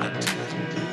I didn't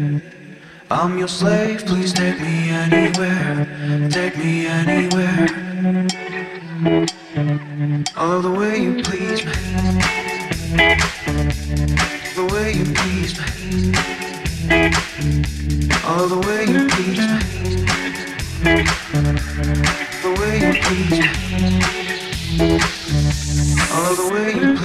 I'm your slave, please take me anywhere, take me anywhere. I love the way you please me, the way you please me. I love the way you please me, the way you please me. I love the way you.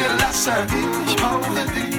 Mir lassen. Ich brauche dich.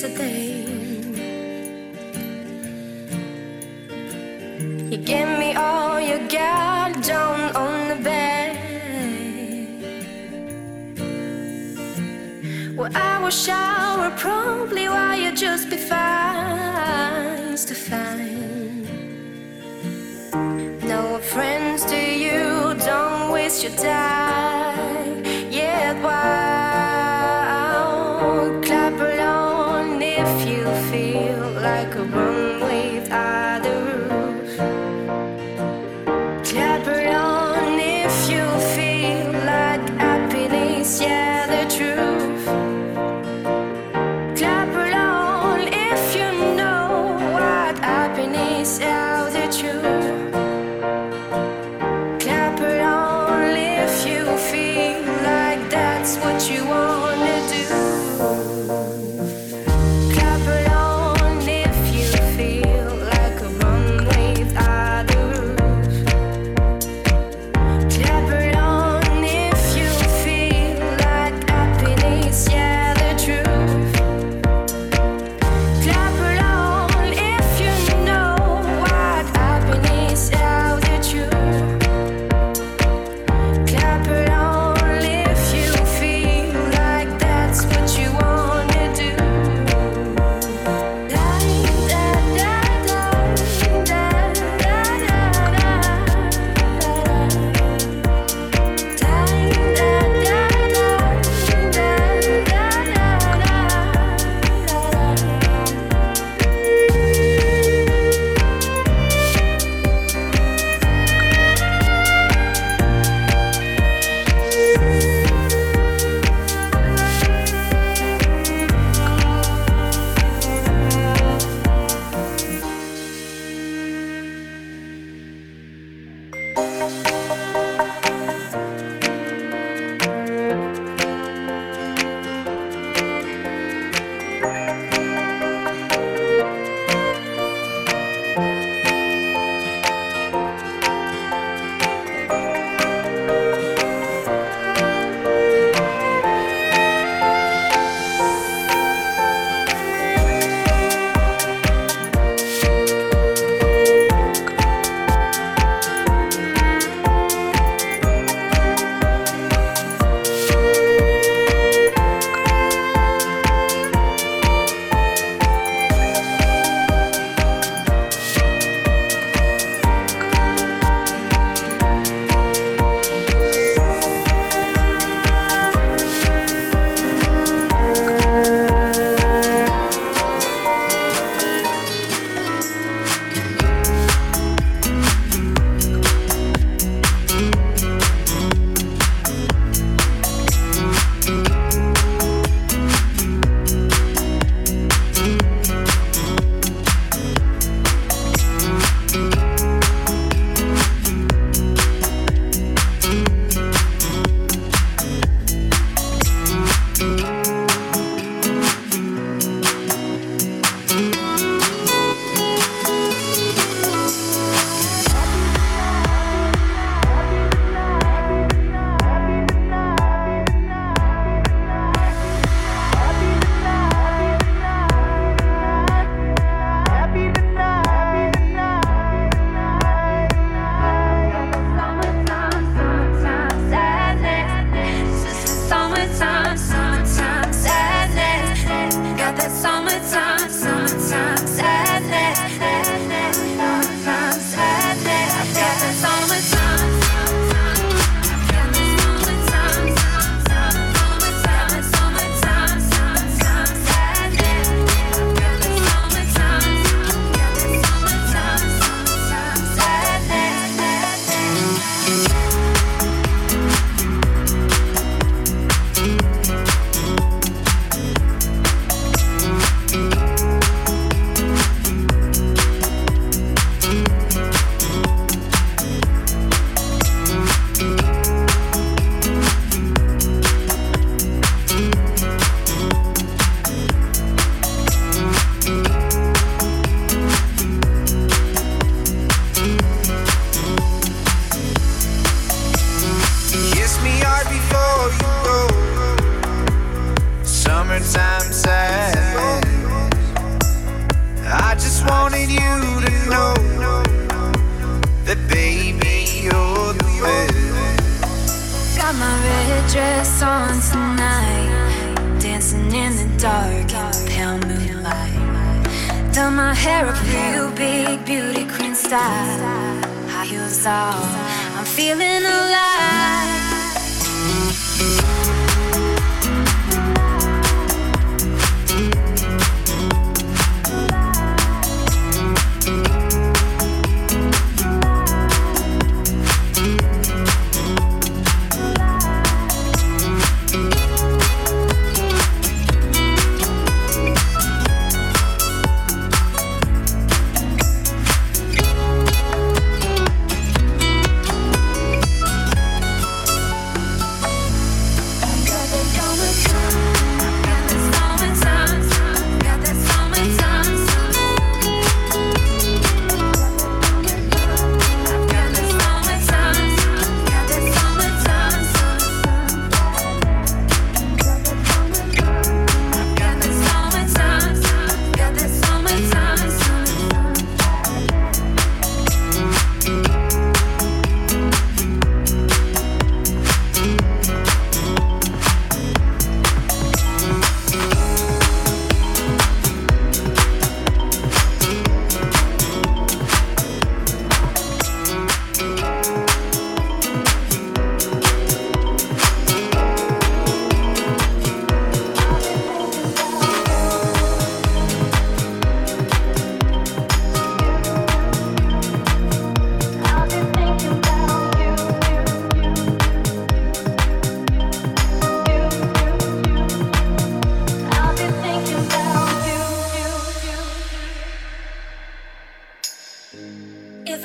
miss a thing. You give me all you got down on the bed. Well, I will shower promptly while you just be fine to find. No friends to you, don't waste your time.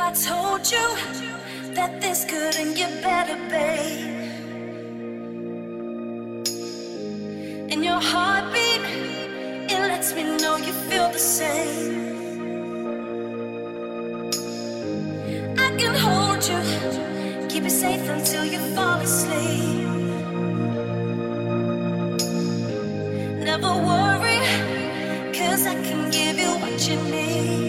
I told you that this couldn't get better, babe? In your heartbeat, it lets me know you feel the same. I can hold you, keep you safe until you fall asleep. Never worry, cause I can give you what you need.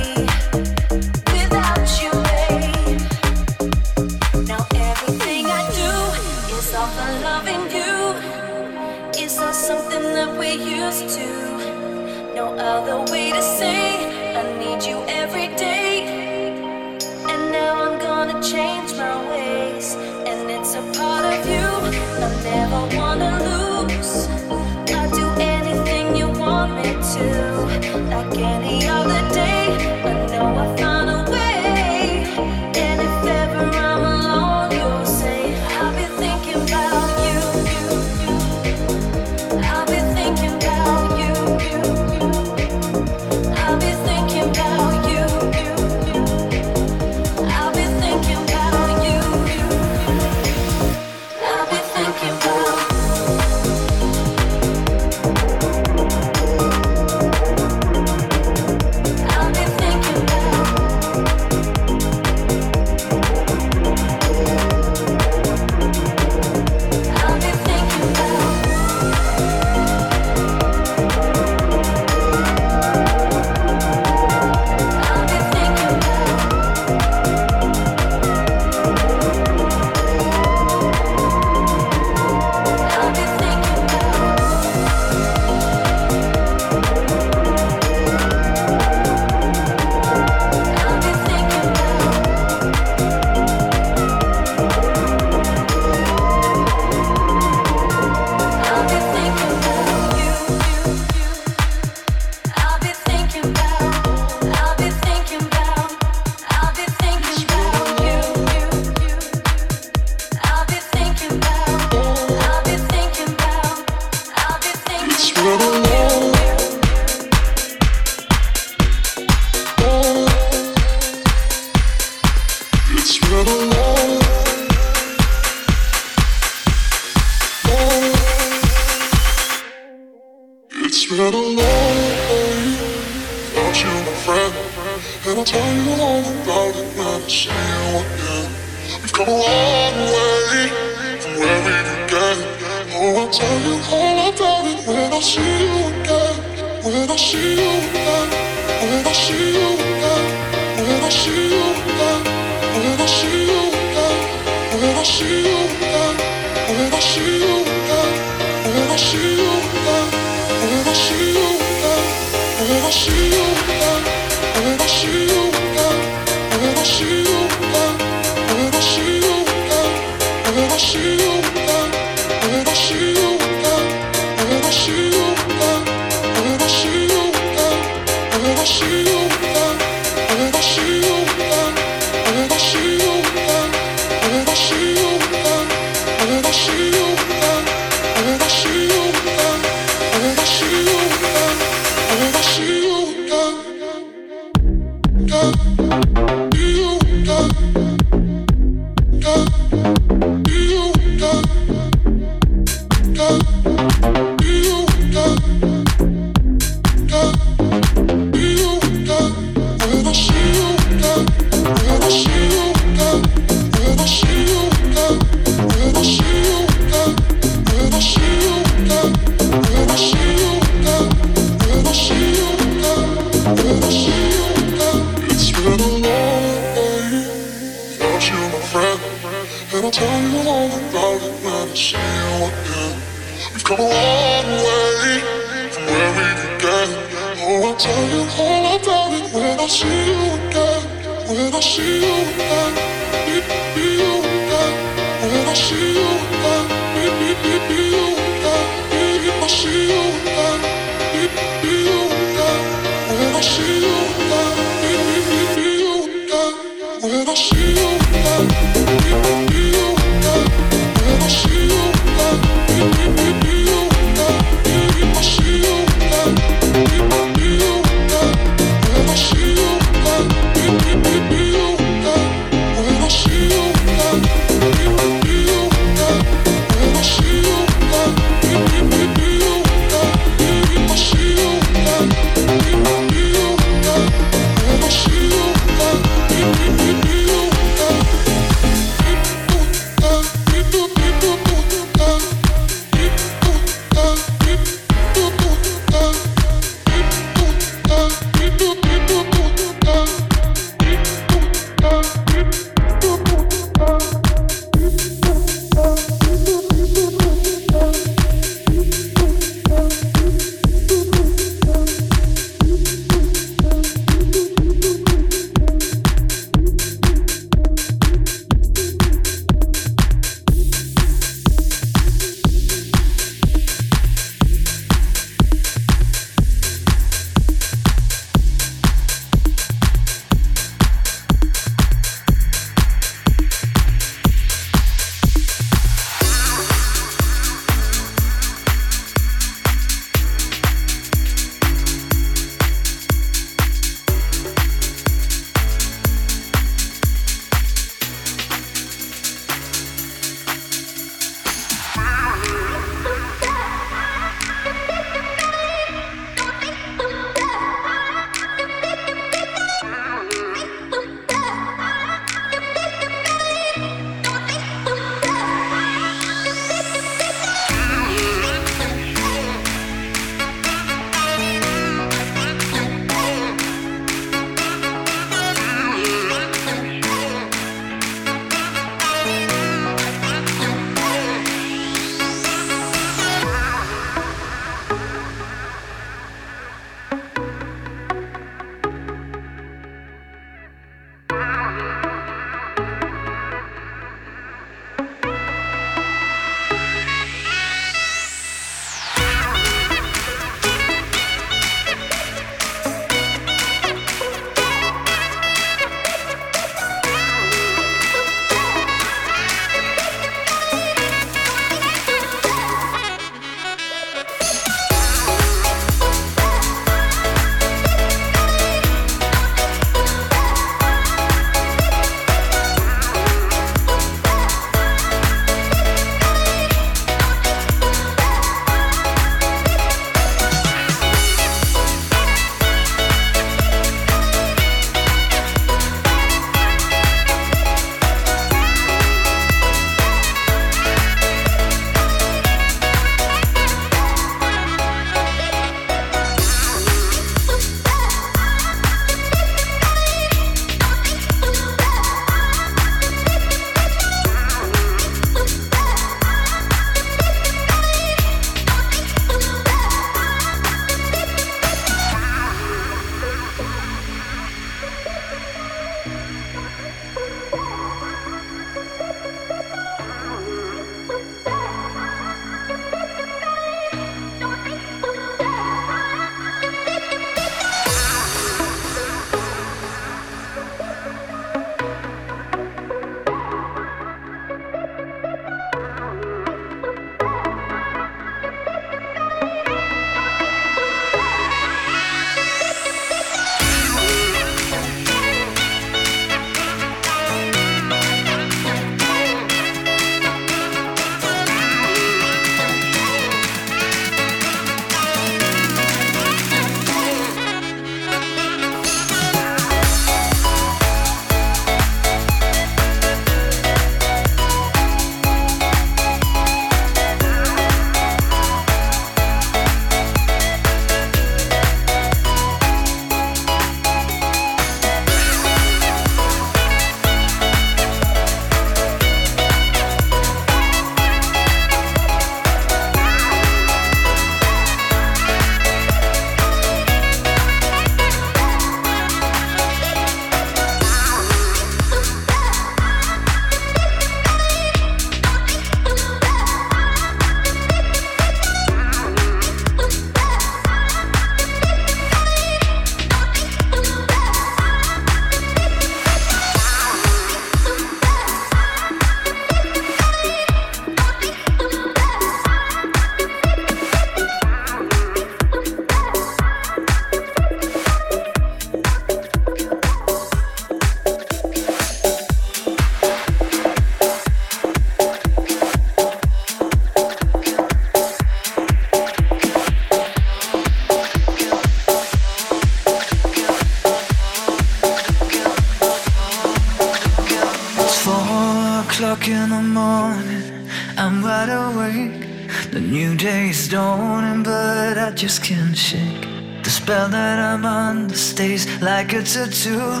Just can't shake the spell that I'm under stays like a tattoo.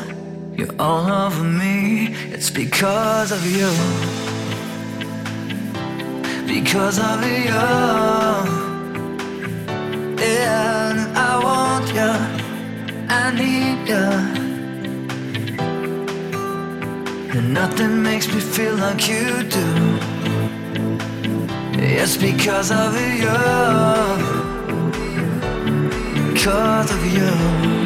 You're all over me, it's because of you. Because of you. Yeah, I want you, I need you. And nothing makes me feel like you do. It's because of you. Because of you.